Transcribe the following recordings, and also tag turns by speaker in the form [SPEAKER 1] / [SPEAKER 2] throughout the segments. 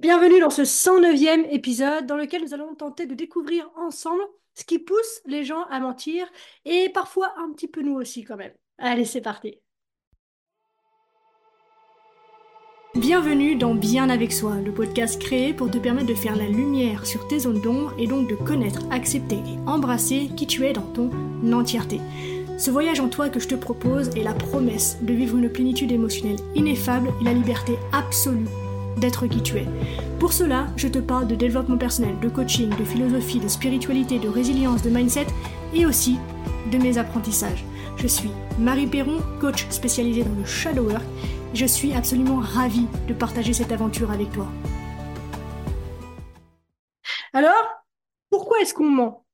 [SPEAKER 1] Bienvenue dans ce 109e épisode dans lequel nous allons tenter de découvrir ensemble ce qui pousse les gens à mentir et parfois un petit peu nous aussi quand même. Allez, c'est parti. Bienvenue dans Bien avec soi, le podcast créé pour te permettre de faire la lumière sur tes zones d'ombre et donc de connaître, accepter et embrasser qui tu es dans ton entièreté. Ce voyage en toi que je te propose est la promesse de vivre une plénitude émotionnelle ineffable et la liberté absolue d'être qui tu es. Pour cela, je te parle de développement personnel, de coaching, de philosophie, de spiritualité, de résilience, de mindset et aussi de mes apprentissages. Je suis Marie Perron, coach spécialisée dans le shadow work. Et je suis absolument ravie de partager cette aventure avec toi. Alors, pourquoi est-ce qu'on ment?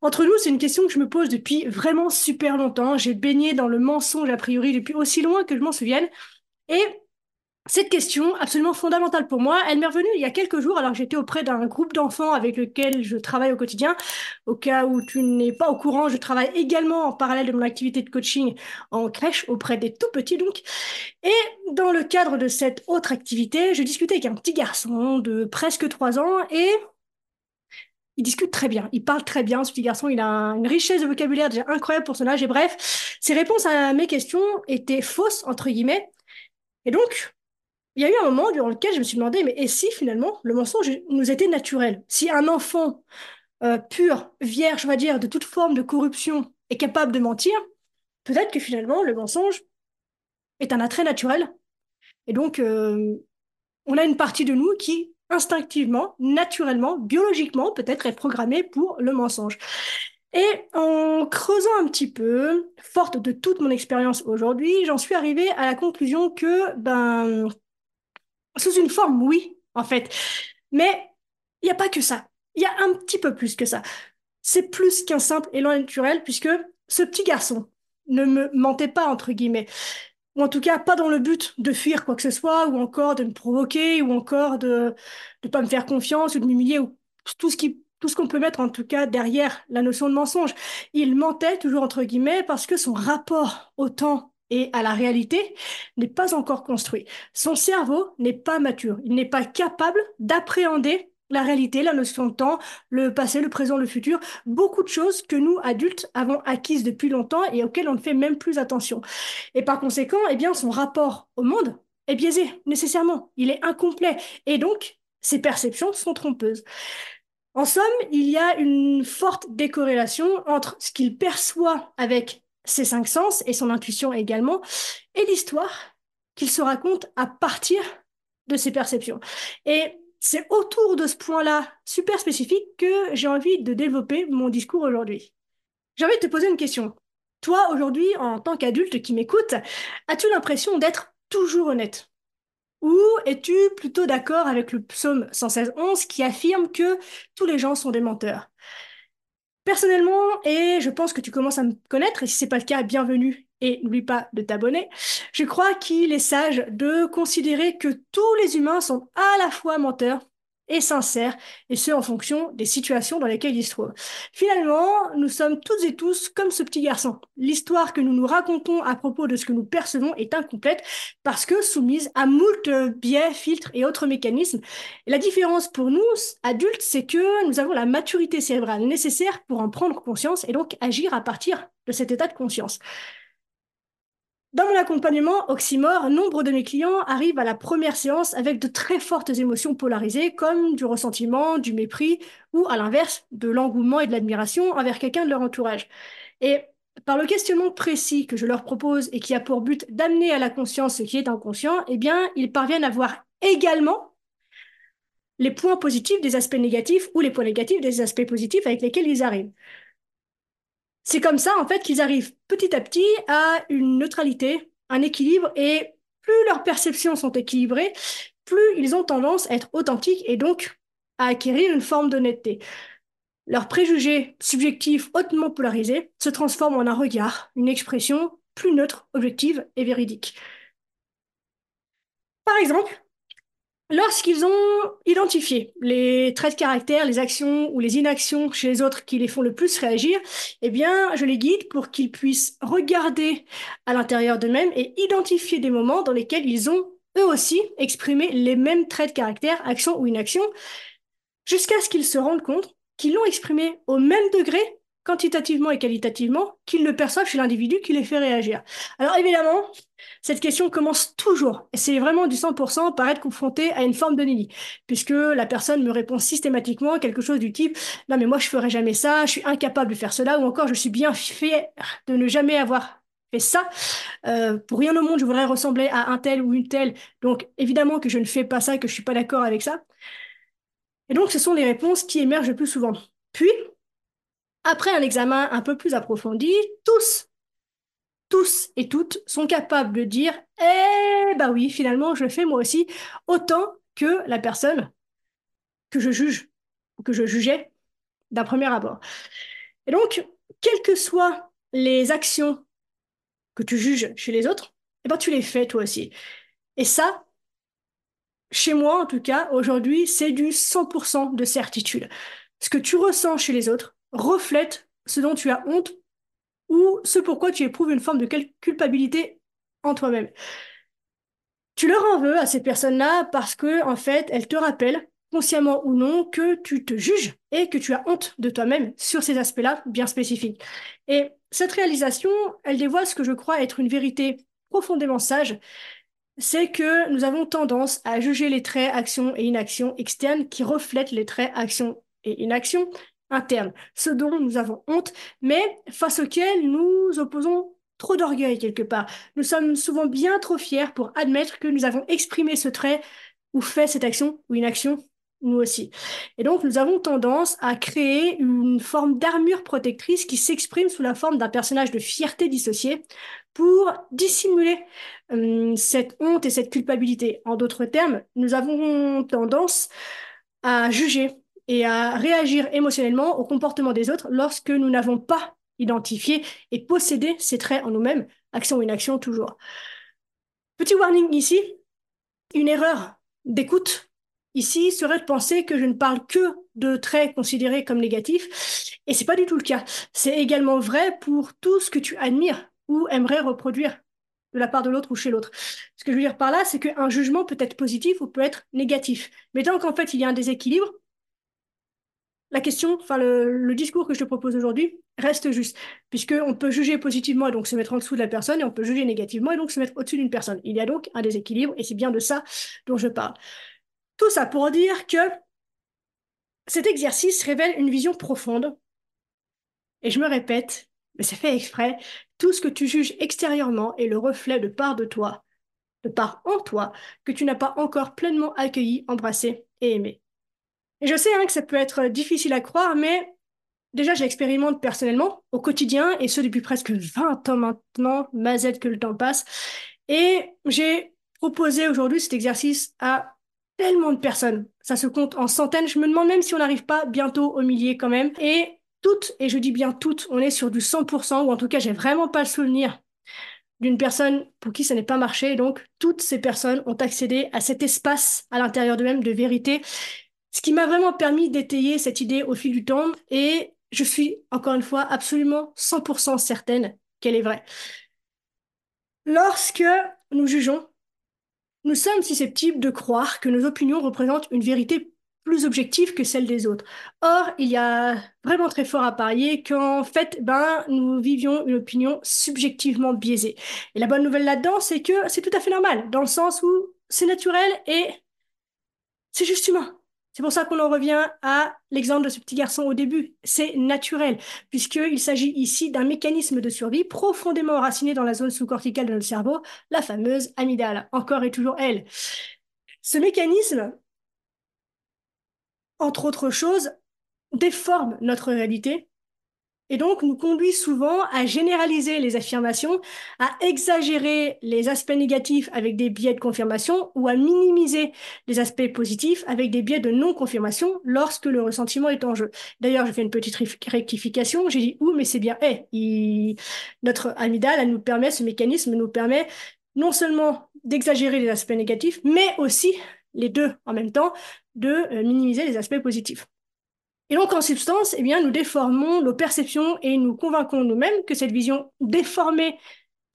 [SPEAKER 1] Entre nous, c'est une question que je me pose depuis vraiment super longtemps. J'ai baigné dans le mensonge a priori depuis aussi loin que je m'en souvienne. Et cette question, absolument fondamentale pour moi, elle m'est revenue il y a quelques jours alors que j'étais auprès d'un groupe d'enfants avec lequel je travaille au quotidien. Au cas où tu n'es pas au courant, je travaille également en parallèle de mon activité de coaching en crèche auprès des tout petits donc. Et dans le cadre de cette autre activité, je discutais avec un petit garçon de presque 3 ans et il discute très bien, il parle très bien, ce petit garçon, il a une richesse de vocabulaire déjà incroyable pour son âge, et bref, ses réponses à mes questions étaient fausses, entre guillemets. Et donc, il y a eu un moment durant lequel je me suis demandé, mais et si finalement le mensonge nous était naturel? Si un enfant euh, pur, vierge, on va dire, de toute forme de corruption est capable de mentir, peut-être que finalement le mensonge est un attrait naturel. Et donc, euh, on a une partie de nous qui, instinctivement, naturellement, biologiquement, peut-être est programmée pour le mensonge. Et en creusant un petit peu, forte de toute mon expérience aujourd'hui, j'en suis arrivée à la conclusion que, ben, sous une forme, oui, en fait. Mais il n'y a pas que ça. Il y a un petit peu plus que ça. C'est plus qu'un simple élan naturel, puisque ce petit garçon ne me mentait pas, entre guillemets. Ou en tout cas, pas dans le but de fuir quoi que ce soit, ou encore de me provoquer, ou encore de ne pas me faire confiance, ou de m'humilier, ou tout ce qui tout ce qu'on peut mettre en tout cas derrière la notion de mensonge. Il mentait toujours entre guillemets parce que son rapport au temps et à la réalité n'est pas encore construit. Son cerveau n'est pas mature. Il n'est pas capable d'appréhender la réalité, la notion de temps, le passé, le présent, le futur, beaucoup de choses que nous, adultes, avons acquises depuis longtemps et auxquelles on ne fait même plus attention. Et par conséquent, eh bien, son rapport au monde est biaisé, nécessairement. Il est incomplet. Et donc, ses perceptions sont trompeuses. En somme, il y a une forte décorrélation entre ce qu'il perçoit avec ses cinq sens et son intuition également, et l'histoire qu'il se raconte à partir de ses perceptions. Et c'est autour de ce point-là super spécifique que j'ai envie de développer mon discours aujourd'hui. J'ai envie de te poser une question. Toi, aujourd'hui, en tant qu'adulte qui m'écoute, as-tu l'impression d'être toujours honnête? Ou es-tu plutôt d'accord avec le psaume 116.11 qui affirme que tous les gens sont des menteurs? Personnellement, et je pense que tu commences à me connaître, et si c'est pas le cas, bienvenue et n'oublie pas de t'abonner. Je crois qu'il est sage de considérer que tous les humains sont à la fois menteurs et sincère, et ce en fonction des situations dans lesquelles ils se trouvent. Finalement, nous sommes toutes et tous comme ce petit garçon. L'histoire que nous nous racontons à propos de ce que nous percevons est incomplète parce que soumise à moult biais, filtres et autres mécanismes. La différence pour nous, adultes, c'est que nous avons la maturité cérébrale nécessaire pour en prendre conscience et donc agir à partir de cet état de conscience. Dans mon accompagnement Oxymore, nombre de mes clients arrivent à la première séance avec de très fortes émotions polarisées, comme du ressentiment, du mépris, ou à l'inverse, de l'engouement et de l'admiration envers quelqu'un de leur entourage. Et par le questionnement précis que je leur propose et qui a pour but d'amener à la conscience ce qui est inconscient, eh ils parviennent à voir également les points positifs des aspects négatifs ou les points négatifs des aspects positifs avec lesquels ils arrivent. C'est comme ça, en fait, qu'ils arrivent petit à petit à une neutralité, un équilibre, et plus leurs perceptions sont équilibrées, plus ils ont tendance à être authentiques et donc à acquérir une forme d'honnêteté. Leurs préjugés subjectifs hautement polarisés se transforment en un regard, une expression plus neutre, objective et véridique. Par exemple, Lorsqu'ils ont identifié les traits de caractère, les actions ou les inactions chez les autres qui les font le plus réagir, eh bien, je les guide pour qu'ils puissent regarder à l'intérieur d'eux-mêmes et identifier des moments dans lesquels ils ont eux aussi exprimer les mêmes traits de caractère, action ou inaction, jusqu'à ce qu'ils se rendent compte qu'ils l'ont exprimé au même degré quantitativement et qualitativement, qu'ils le perçoivent chez l'individu qui les fait réagir. Alors évidemment, cette question commence toujours, et c'est vraiment du 100% par être confronté à une forme de déni, puisque la personne me répond systématiquement quelque chose du type « Non mais moi je ferai jamais ça, je suis incapable de faire cela », ou encore « Je suis bien fier de ne jamais avoir fait ça. Euh, pour rien au monde, je voudrais ressembler à un tel ou une telle. Donc évidemment que je ne fais pas ça, que je suis pas d'accord avec ça. Et donc ce sont les réponses qui émergent le plus souvent. Puis, après un examen un peu plus approfondi, tous, tous et toutes sont capables de dire Eh bah oui, finalement, je le fais moi aussi, autant que la personne que je juge, que je jugeais d'un premier abord. Et donc, quelles que soient les actions que tu juges chez les autres, eh ben, tu les fais toi aussi. Et ça, chez moi en tout cas, aujourd'hui, c'est du 100% de certitude. Ce que tu ressens chez les autres, reflète ce dont tu as honte ou ce pourquoi tu éprouves une forme de culpabilité en toi-même. Tu leur en veux à ces personnes-là parce que, en fait, elles te rappellent, consciemment ou non, que tu te juges et que tu as honte de toi-même sur ces aspects-là bien spécifiques. Et cette réalisation, elle dévoile ce que je crois être une vérité profondément sage, c'est que nous avons tendance à juger les traits actions et inactions externes qui reflètent les traits actions et inactions interne, ce dont nous avons honte, mais face auquel nous opposons trop d'orgueil quelque part. Nous sommes souvent bien trop fiers pour admettre que nous avons exprimé ce trait ou fait cette action ou une action nous aussi. Et donc, nous avons tendance à créer une forme d'armure protectrice qui s'exprime sous la forme d'un personnage de fierté dissocié pour dissimuler euh, cette honte et cette culpabilité. En d'autres termes, nous avons tendance à juger et à réagir émotionnellement au comportement des autres lorsque nous n'avons pas identifié et possédé ces traits en nous-mêmes, action ou inaction toujours. Petit warning ici, une erreur d'écoute ici serait de penser que je ne parle que de traits considérés comme négatifs, et c'est pas du tout le cas. C'est également vrai pour tout ce que tu admires ou aimerais reproduire de la part de l'autre ou chez l'autre. Ce que je veux dire par là, c'est qu'un jugement peut être positif ou peut être négatif. Mais tant qu'en fait il y a un déséquilibre, la question, enfin le, discours que je te propose aujourd'hui reste juste, puisqu'on peut juger positivement et donc se mettre en dessous de la personne, et on peut juger négativement et donc se mettre au-dessus d'une personne. Il y a donc un déséquilibre, et c'est bien de ça dont je parle. Tout ça pour dire que cet exercice révèle une vision profonde, et je me répète, mais c'est fait exprès, tout ce que tu juges extérieurement est le reflet de part de toi, de part en toi, que tu n'as pas encore pleinement accueilli, embrassé et aimé. Et je sais hein, que ça peut être difficile à croire, mais déjà, je l'expérimente personnellement au quotidien, et ce depuis presque 20 ans maintenant, mazette que le temps passe. Et j'ai proposé aujourd'hui cet exercice à tellement de personnes. Ça se compte en centaines. Je me demande même si on n'arrive pas bientôt au millier quand même. Et toutes, et je dis bien toutes, on est sur du 100%, ou en tout cas, j'ai vraiment pas le souvenir d'une personne pour qui ça n'est pas marché. donc, toutes ces personnes ont accédé à cet espace à l'intérieur d'eux-mêmes de vérité ce qui m'a vraiment permis d'étayer cette idée au fil du temps et je suis encore une fois absolument 100% certaine qu'elle est vraie. Lorsque nous jugeons, nous sommes susceptibles de croire que nos opinions représentent une vérité plus objective que celle des autres. Or, il y a vraiment très fort à parier qu'en fait, ben, nous vivions une opinion subjectivement biaisée. Et la bonne nouvelle là-dedans, c'est que c'est tout à fait normal, dans le sens où c'est naturel et c'est juste humain. C'est pour ça qu'on en revient à l'exemple de ce petit garçon au début. C'est naturel, puisqu'il s'agit ici d'un mécanisme de survie profondément enraciné dans la zone sous-corticale de notre cerveau, la fameuse amygdale, encore et toujours elle. Ce mécanisme, entre autres choses, déforme notre réalité et donc nous conduit souvent à généraliser les affirmations, à exagérer les aspects négatifs avec des biais de confirmation ou à minimiser les aspects positifs avec des biais de non-confirmation lorsque le ressentiment est en jeu. D'ailleurs, je fais une petite rectification, j'ai dit ou, mais c'est bien et. Notre amygdale, nous permet, ce mécanisme nous permet non seulement d'exagérer les aspects négatifs, mais aussi les deux en même temps, de euh, minimiser les aspects positifs. Et donc, en substance, eh bien, nous déformons nos perceptions et nous convainquons nous-mêmes que cette vision déformée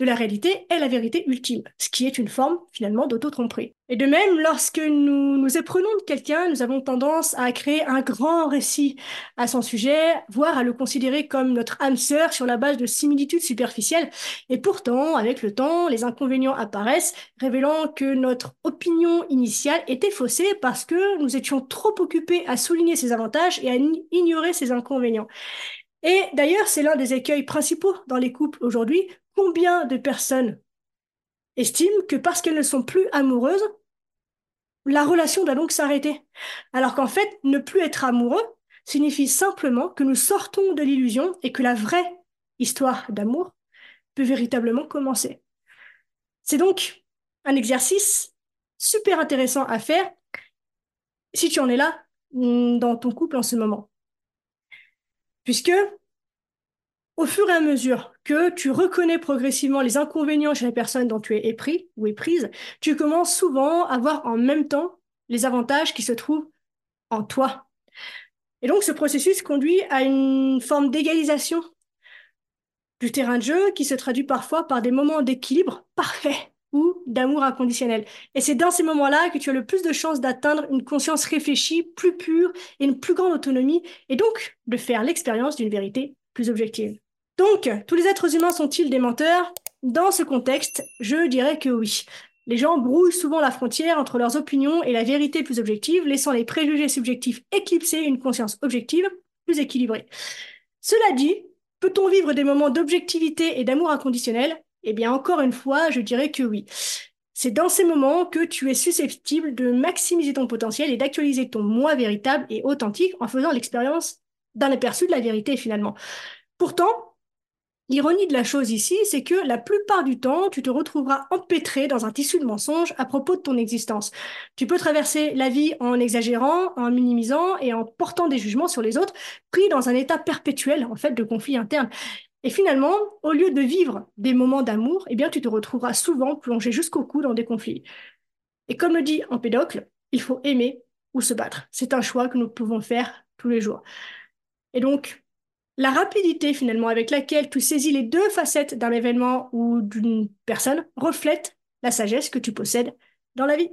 [SPEAKER 1] de la réalité est la vérité ultime, ce qui est une forme finalement d'auto-tromperie. Et de même, lorsque nous nous éprenons de quelqu'un, nous avons tendance à créer un grand récit à son sujet, voire à le considérer comme notre âme sœur sur la base de similitudes superficielles. Et pourtant, avec le temps, les inconvénients apparaissent, révélant que notre opinion initiale était faussée parce que nous étions trop occupés à souligner ses avantages et à ignorer ses inconvénients. Et d'ailleurs, c'est l'un des écueils principaux dans les couples aujourd'hui. Combien de personnes estiment que parce qu'elles ne sont plus amoureuses, la relation doit donc s'arrêter? Alors qu'en fait, ne plus être amoureux signifie simplement que nous sortons de l'illusion et que la vraie histoire d'amour peut véritablement commencer. C'est donc un exercice super intéressant à faire si tu en es là mm, dans ton couple en ce moment. Puisque, au fur et à mesure que tu reconnais progressivement les inconvénients chez la personne dont tu es épris ou éprise, tu commences souvent à voir en même temps les avantages qui se trouvent en toi. Et donc, ce processus conduit à une forme d'égalisation du terrain de jeu qui se traduit parfois par des moments d'équilibre parfaits ou d'amour inconditionnel. Et c'est dans ces moments-là que tu as le plus de chances d'atteindre une conscience réfléchie, plus pure et une plus grande autonomie, et donc de faire l'expérience d'une vérité plus objective. Donc, tous les êtres humains sont-ils des menteurs? Dans ce contexte, je dirais que oui. Les gens brouillent souvent la frontière entre leurs opinions et la vérité plus objective, laissant les préjugés subjectifs éclipser une conscience objective plus équilibrée. Cela dit, peut-on vivre des moments d'objectivité et d'amour inconditionnel? Eh bien, encore une fois, je dirais que oui. C'est dans ces moments que tu es susceptible de maximiser ton potentiel et d'actualiser ton moi véritable et authentique en faisant l'expérience d'un aperçu de la vérité finalement. Pourtant, L'ironie de la chose ici, c'est que la plupart du temps, tu te retrouveras empêtré dans un tissu de mensonges à propos de ton existence. Tu peux traverser la vie en exagérant, en minimisant et en portant des jugements sur les autres, pris dans un état perpétuel, en fait, de conflit interne. Et finalement, au lieu de vivre des moments d'amour, eh bien, tu te retrouveras souvent plongé jusqu'au cou dans des conflits. Et comme le dit Empédocle, il faut aimer ou se battre. C'est un choix que nous pouvons faire tous les jours. Et donc, la rapidité finalement avec laquelle tu saisis les deux facettes d'un événement ou d'une personne reflète la sagesse que tu possèdes dans la vie.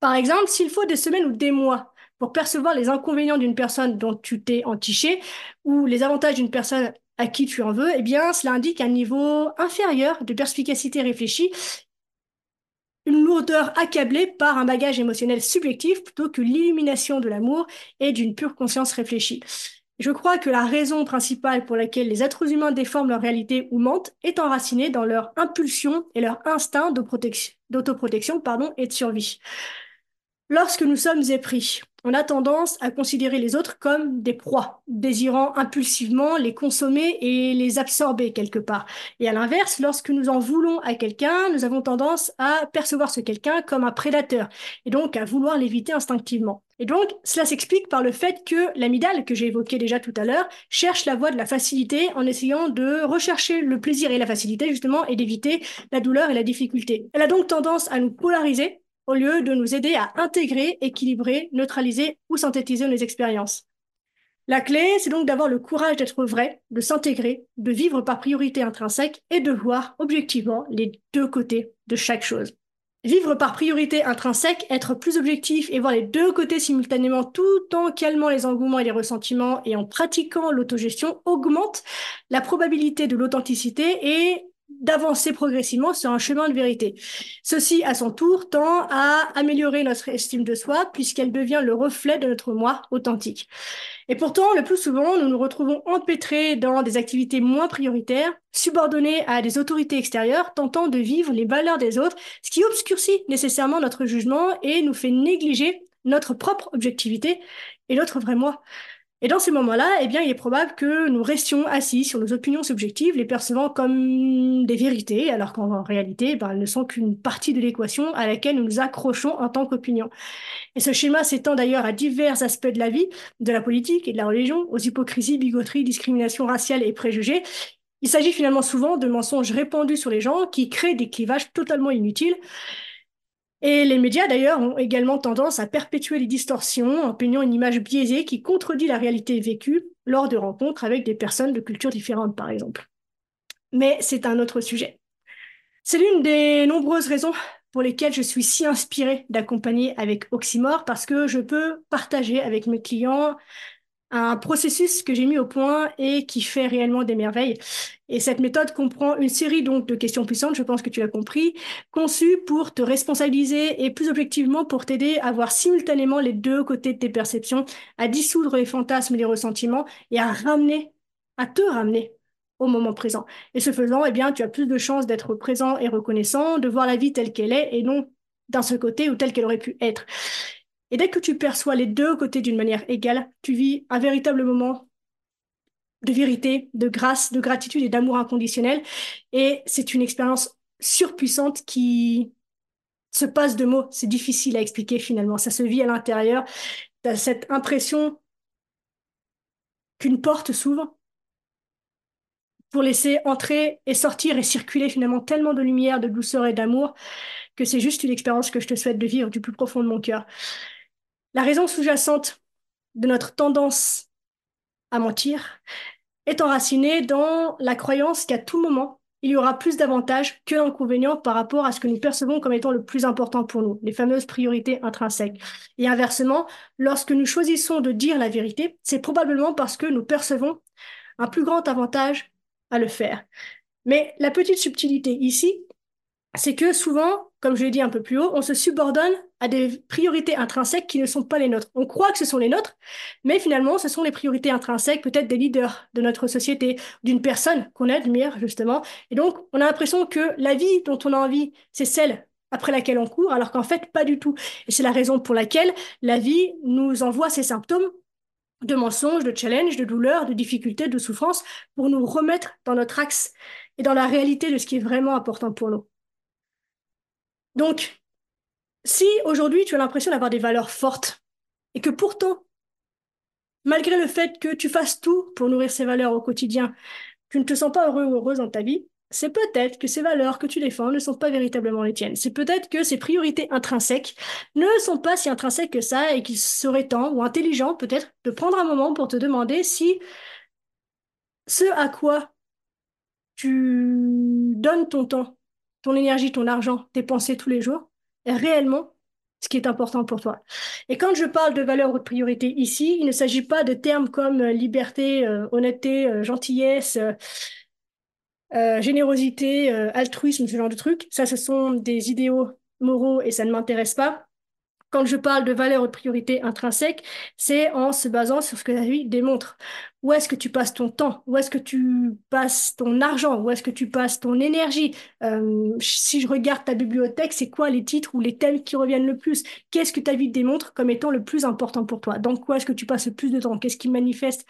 [SPEAKER 1] Par exemple, s'il faut des semaines ou des mois pour percevoir les inconvénients d'une personne dont tu t'es entiché ou les avantages d'une personne à qui tu en veux, eh bien, cela indique un niveau inférieur de perspicacité réfléchie, une lourdeur accablée par un bagage émotionnel subjectif plutôt que l'illumination de l'amour et d'une pure conscience réfléchie. Je crois que la raison principale pour laquelle les êtres humains déforment leur réalité ou mentent est enracinée dans leur impulsion et leur instinct d'autoprotection et de survie. Lorsque nous sommes épris, on a tendance à considérer les autres comme des proies, désirant impulsivement les consommer et les absorber quelque part. Et à l'inverse, lorsque nous en voulons à quelqu'un, nous avons tendance à percevoir ce quelqu'un comme un prédateur, et donc à vouloir l'éviter instinctivement. Et donc, cela s'explique par le fait que l'amidale, que j'ai évoqué déjà tout à l'heure, cherche la voie de la facilité en essayant de rechercher le plaisir et la facilité, justement, et d'éviter la douleur et la difficulté. Elle a donc tendance à nous polariser au lieu de nous aider à intégrer, équilibrer, neutraliser ou synthétiser nos expériences. La clé, c'est donc d'avoir le courage d'être vrai, de s'intégrer, de vivre par priorité intrinsèque et de voir objectivement les deux côtés de chaque chose. Vivre par priorité intrinsèque, être plus objectif et voir les deux côtés simultanément tout en calmant les engouements et les ressentiments et en pratiquant l'autogestion augmente la probabilité de l'authenticité et d'avancer progressivement sur un chemin de vérité. Ceci, à son tour, tend à améliorer notre estime de soi puisqu'elle devient le reflet de notre moi authentique. Et pourtant, le plus souvent, nous nous retrouvons empêtrés dans des activités moins prioritaires, subordonnés à des autorités extérieures, tentant de vivre les valeurs des autres, ce qui obscurcit nécessairement notre jugement et nous fait négliger notre propre objectivité et notre vrai moi. Et dans ces moments-là, eh bien, il est probable que nous restions assis sur nos opinions subjectives, les percevant comme des vérités, alors qu'en réalité, ben, elles ne sont qu'une partie de l'équation à laquelle nous nous accrochons en tant qu'opinion. Et ce schéma s'étend d'ailleurs à divers aspects de la vie, de la politique et de la religion, aux hypocrisies, bigoteries, discriminations raciales et préjugés. Il s'agit finalement souvent de mensonges répandus sur les gens qui créent des clivages totalement inutiles. Et les médias, d'ailleurs, ont également tendance à perpétuer les distorsions en peignant une image biaisée qui contredit la réalité vécue lors de rencontres avec des personnes de cultures différentes, par exemple. Mais c'est un autre sujet. C'est l'une des nombreuses raisons pour lesquelles je suis si inspirée d'accompagner avec Oxymore parce que je peux partager avec mes clients un processus que j'ai mis au point et qui fait réellement des merveilles. Et cette méthode comprend une série donc de questions puissantes, je pense que tu l'as compris, conçues pour te responsabiliser et plus objectivement pour t'aider à voir simultanément les deux côtés de tes perceptions, à dissoudre les fantasmes et les ressentiments et à ramener, à te ramener au moment présent. Et ce faisant, eh bien, tu as plus de chances d'être présent et reconnaissant, de voir la vie telle qu'elle est et non d'un seul côté ou telle qu'elle aurait pu être. Et dès que tu perçois les deux côtés d'une manière égale, tu vis un véritable moment de vérité, de grâce, de gratitude et d'amour inconditionnel. Et c'est une expérience surpuissante qui se passe de mots. C'est difficile à expliquer finalement. Ça se vit à l'intérieur. Tu as cette impression qu'une porte s'ouvre pour laisser entrer et sortir et circuler finalement tellement de lumière, de douceur et d'amour que c'est juste une expérience que je te souhaite de vivre du plus profond de mon cœur. La raison sous-jacente de notre tendance à mentir est enracinée dans la croyance qu'à tout moment, il y aura plus d'avantages que d'inconvénients par rapport à ce que nous percevons comme étant le plus important pour nous, les fameuses priorités intrinsèques. Et inversement, lorsque nous choisissons de dire la vérité, c'est probablement parce que nous percevons un plus grand avantage à le faire. Mais la petite subtilité ici, c'est que souvent, comme je l'ai dit un peu plus haut, on se subordonne à des priorités intrinsèques qui ne sont pas les nôtres. On croit que ce sont les nôtres, mais finalement, ce sont les priorités intrinsèques peut-être des leaders de notre société, d'une personne qu'on admire justement. Et donc, on a l'impression que la vie dont on a envie, c'est celle après laquelle on court, alors qu'en fait, pas du tout. Et c'est la raison pour laquelle la vie nous envoie ces symptômes de mensonges, de challenges, de douleurs, de difficultés, de souffrances, pour nous remettre dans notre axe et dans la réalité de ce qui est vraiment important pour nous. Donc, si aujourd'hui tu as l'impression d'avoir des valeurs fortes et que pourtant, malgré le fait que tu fasses tout pour nourrir ces valeurs au quotidien, tu ne te sens pas heureux ou heureuse dans ta vie, c'est peut-être que ces valeurs que tu défends ne sont pas véritablement les tiennes. C'est peut-être que ces priorités intrinsèques ne sont pas si intrinsèques que ça et qu'il serait temps ou intelligent peut-être de prendre un moment pour te demander si ce à quoi tu donnes ton temps, ton énergie, ton argent, tes pensées tous les jours réellement ce qui est important pour toi. Et quand je parle de valeurs ou de priorités ici, il ne s'agit pas de termes comme liberté, euh, honnêteté, euh, gentillesse, euh, euh, générosité, euh, altruisme, ce genre de trucs. Ça, ce sont des idéaux moraux et ça ne m'intéresse pas. Quand je parle de valeurs ou de priorités intrinsèques, c'est en se basant sur ce que la vie démontre. Où est-ce que tu passes ton temps? Où est-ce que tu passes ton argent? Où est-ce que tu passes ton énergie? Euh, Si je regarde ta bibliothèque, c'est quoi les titres ou les thèmes qui reviennent le plus? Qu'est-ce que ta vie démontre comme étant le plus important pour toi? Dans quoi est-ce que tu passes le plus de temps? Qu'est-ce qui manifeste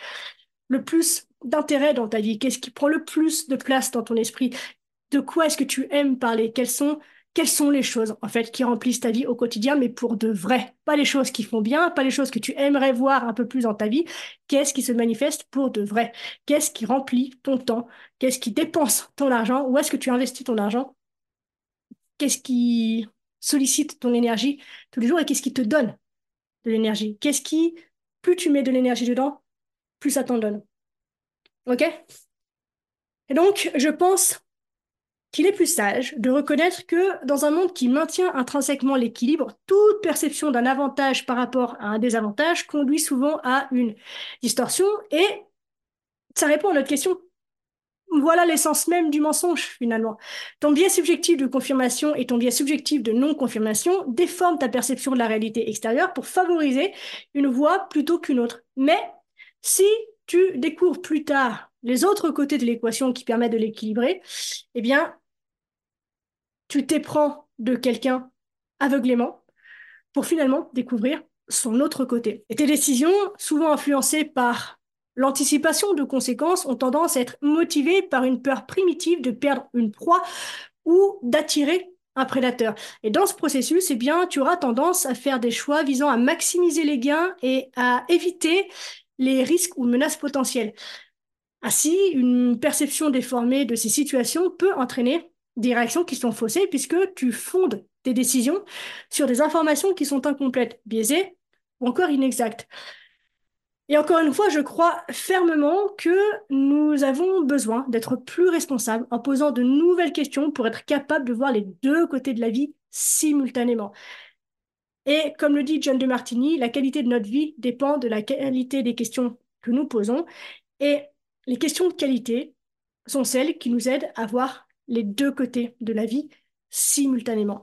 [SPEAKER 1] le plus d'intérêt dans ta vie? Qu'est-ce qui prend le plus de place dans ton esprit? De quoi est-ce que tu aimes parler? Quelles sont quelles sont les choses en fait qui remplissent ta vie au quotidien, mais pour de vrai, pas les choses qui font bien, pas les choses que tu aimerais voir un peu plus dans ta vie. Qu'est-ce qui se manifeste pour de vrai? Qu'est-ce qui remplit ton temps? Qu'est-ce qui dépense ton argent? Où est-ce que tu investis ton argent? Qu'est-ce qui sollicite ton énergie tous les jours et qu'est-ce qui te donne de l'énergie? Qu'est-ce qui, plus tu mets de l'énergie dedans, plus ça t'en donne. OK? Et donc, je pense qu'il est plus sage de reconnaître que dans un monde qui maintient intrinsèquement l'équilibre, toute perception d'un avantage par rapport à un désavantage conduit souvent à une distorsion et ça répond à notre question. Voilà l'essence même du mensonge, finalement. Ton biais subjectif de confirmation et ton biais subjectif de non-confirmation déforment ta perception de la réalité extérieure pour favoriser une voie plutôt qu'une autre. Mais si tu découvres plus tard les autres côtés de l'équation qui permettent de l'équilibrer, eh bien, tu t'éprends de quelqu'un aveuglément pour finalement découvrir son autre côté. Et tes décisions, souvent influencées par l'anticipation de conséquences, ont tendance à être motivées par une peur primitive de perdre une proie ou d'attirer un prédateur. Et dans ce processus, eh tu auras tendance à faire des choix visant à maximiser les gains et à éviter les risques ou menaces potentielles. Ainsi, une perception déformée de ces situations peut entraîner des réactions qui sont faussées puisque tu fondes tes décisions sur des informations qui sont incomplètes, biaisées ou encore inexactes. Et encore une fois, je crois fermement que nous avons besoin d'être plus responsables en posant de nouvelles questions pour être capables de voir les deux côtés de la vie simultanément. Et comme le dit John de Martini, la qualité de notre vie dépend de la qualité des questions que nous posons. Et les questions de qualité sont celles qui nous aident à voir les deux côtés de la vie simultanément.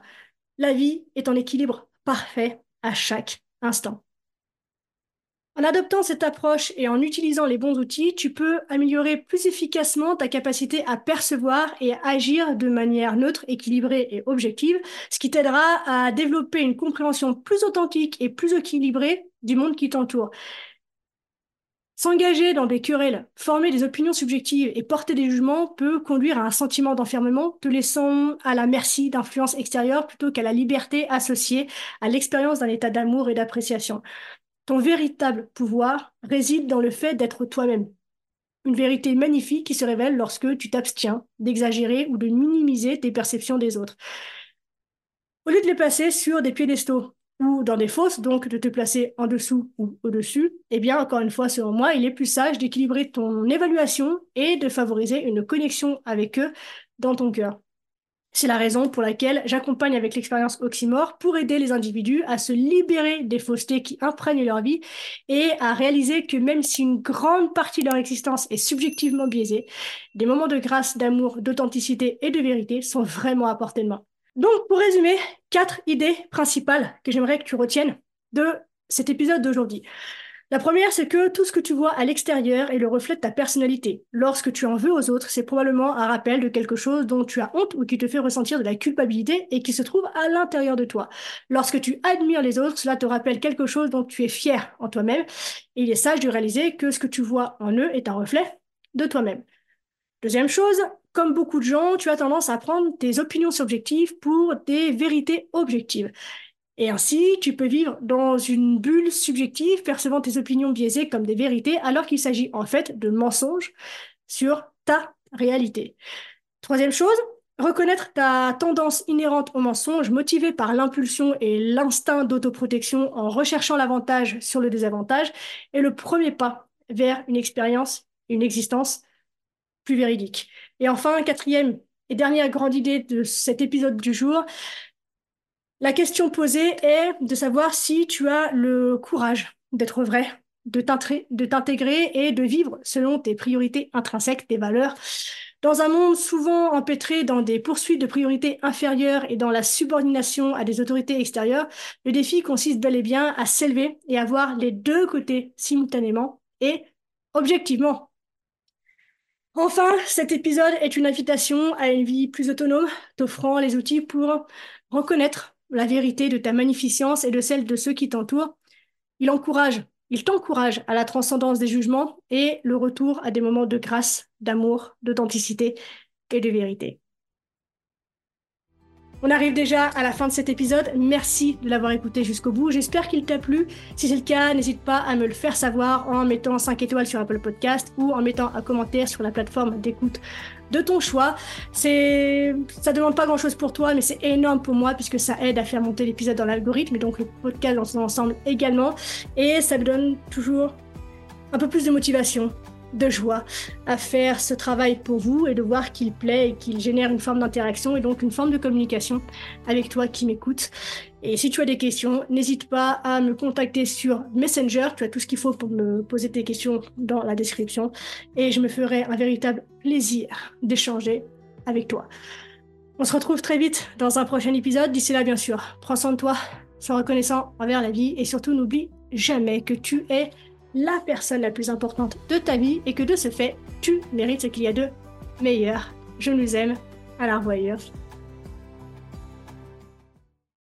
[SPEAKER 1] La vie est en équilibre parfait à chaque instant. En adoptant cette approche et en utilisant les bons outils, tu peux améliorer plus efficacement ta capacité à percevoir et à agir de manière neutre, équilibrée et objective, ce qui t'aidera à développer une compréhension plus authentique et plus équilibrée du monde qui t'entoure. S'engager dans des querelles, former des opinions subjectives et porter des jugements peut conduire à un sentiment d'enfermement, te laissant à la merci d'influences extérieures plutôt qu'à la liberté associée à l'expérience d'un état d'amour et d'appréciation. Ton véritable pouvoir réside dans le fait d'être toi-même. Une vérité magnifique qui se révèle lorsque tu t'abstiens d'exagérer ou de minimiser tes perceptions des autres. Au lieu de les placer sur des piédestaux ou dans des fosses, donc de te placer en dessous ou au-dessus, eh bien, encore une fois, selon moi, il est plus sage d'équilibrer ton évaluation et de favoriser une connexion avec eux dans ton cœur. C'est la raison pour laquelle j'accompagne avec l'expérience Oxymore pour aider les individus à se libérer des faussetés qui imprègnent leur vie et à réaliser que même si une grande partie de leur existence est subjectivement biaisée, des moments de grâce, d'amour, d'authenticité et de vérité sont vraiment à portée de main. Donc, pour résumer, quatre idées principales que j'aimerais que tu retiennes de cet épisode d'aujourd'hui. La première, c'est que tout ce que tu vois à l'extérieur est le reflet de ta personnalité. Lorsque tu en veux aux autres, c'est probablement un rappel de quelque chose dont tu as honte ou qui te fait ressentir de la culpabilité et qui se trouve à l'intérieur de toi. Lorsque tu admires les autres, cela te rappelle quelque chose dont tu es fier en toi-même. Il est sage de réaliser que ce que tu vois en eux est un reflet de toi-même. Deuxième chose, comme beaucoup de gens, tu as tendance à prendre tes opinions subjectives pour des vérités objectives. Et ainsi, tu peux vivre dans une bulle subjective, percevant tes opinions biaisées comme des vérités, alors qu'il s'agit en fait de mensonges sur ta réalité. Troisième chose, reconnaître ta tendance inhérente au mensonge, motivée par l'impulsion et l'instinct d'autoprotection en recherchant l'avantage sur le désavantage, est le premier pas vers une expérience, une existence plus véridique. Et enfin, quatrième et dernière grande idée de cet épisode du jour, la question posée est de savoir si tu as le courage d'être vrai, de t'intégrer et de vivre selon tes priorités intrinsèques, tes valeurs. Dans un monde souvent empêtré dans des poursuites de priorités inférieures et dans la subordination à des autorités extérieures, le défi consiste bel et bien à s'élever et à voir les deux côtés simultanément et objectivement. Enfin, cet épisode est une invitation à une vie plus autonome, t'offrant les outils pour reconnaître la vérité de ta magnificence et de celle de ceux qui t'entourent. Il encourage, il t'encourage à la transcendance des jugements et le retour à des moments de grâce, d'amour, d'authenticité et de vérité. On arrive déjà à la fin de cet épisode. Merci de l'avoir écouté jusqu'au bout. J'espère qu'il t'a plu. Si c'est le cas, n'hésite pas à me le faire savoir en mettant 5 étoiles sur Apple Podcast ou en mettant un commentaire sur la plateforme d'écoute de ton choix. C'est, ça demande pas grand chose pour toi, mais c'est énorme pour moi puisque ça aide à faire monter l'épisode dans l'algorithme et donc le podcast dans son ensemble également. Et ça me donne toujours un peu plus de motivation de joie à faire ce travail pour vous et de voir qu'il plaît et qu'il génère une forme d'interaction et donc une forme de communication avec toi qui m'écoute. Et si tu as des questions, n'hésite pas à me contacter sur Messenger. Tu as tout ce qu'il faut pour me poser tes questions dans la description et je me ferai un véritable plaisir d'échanger avec toi. On se retrouve très vite dans un prochain épisode. D'ici là, bien sûr, prends soin de toi, sois reconnaissant envers la vie et surtout n'oublie jamais que tu es la personne la plus importante de ta vie et que de ce fait, tu mérites ce qu'il y a de meilleur. Je nous aime. À la revoyure.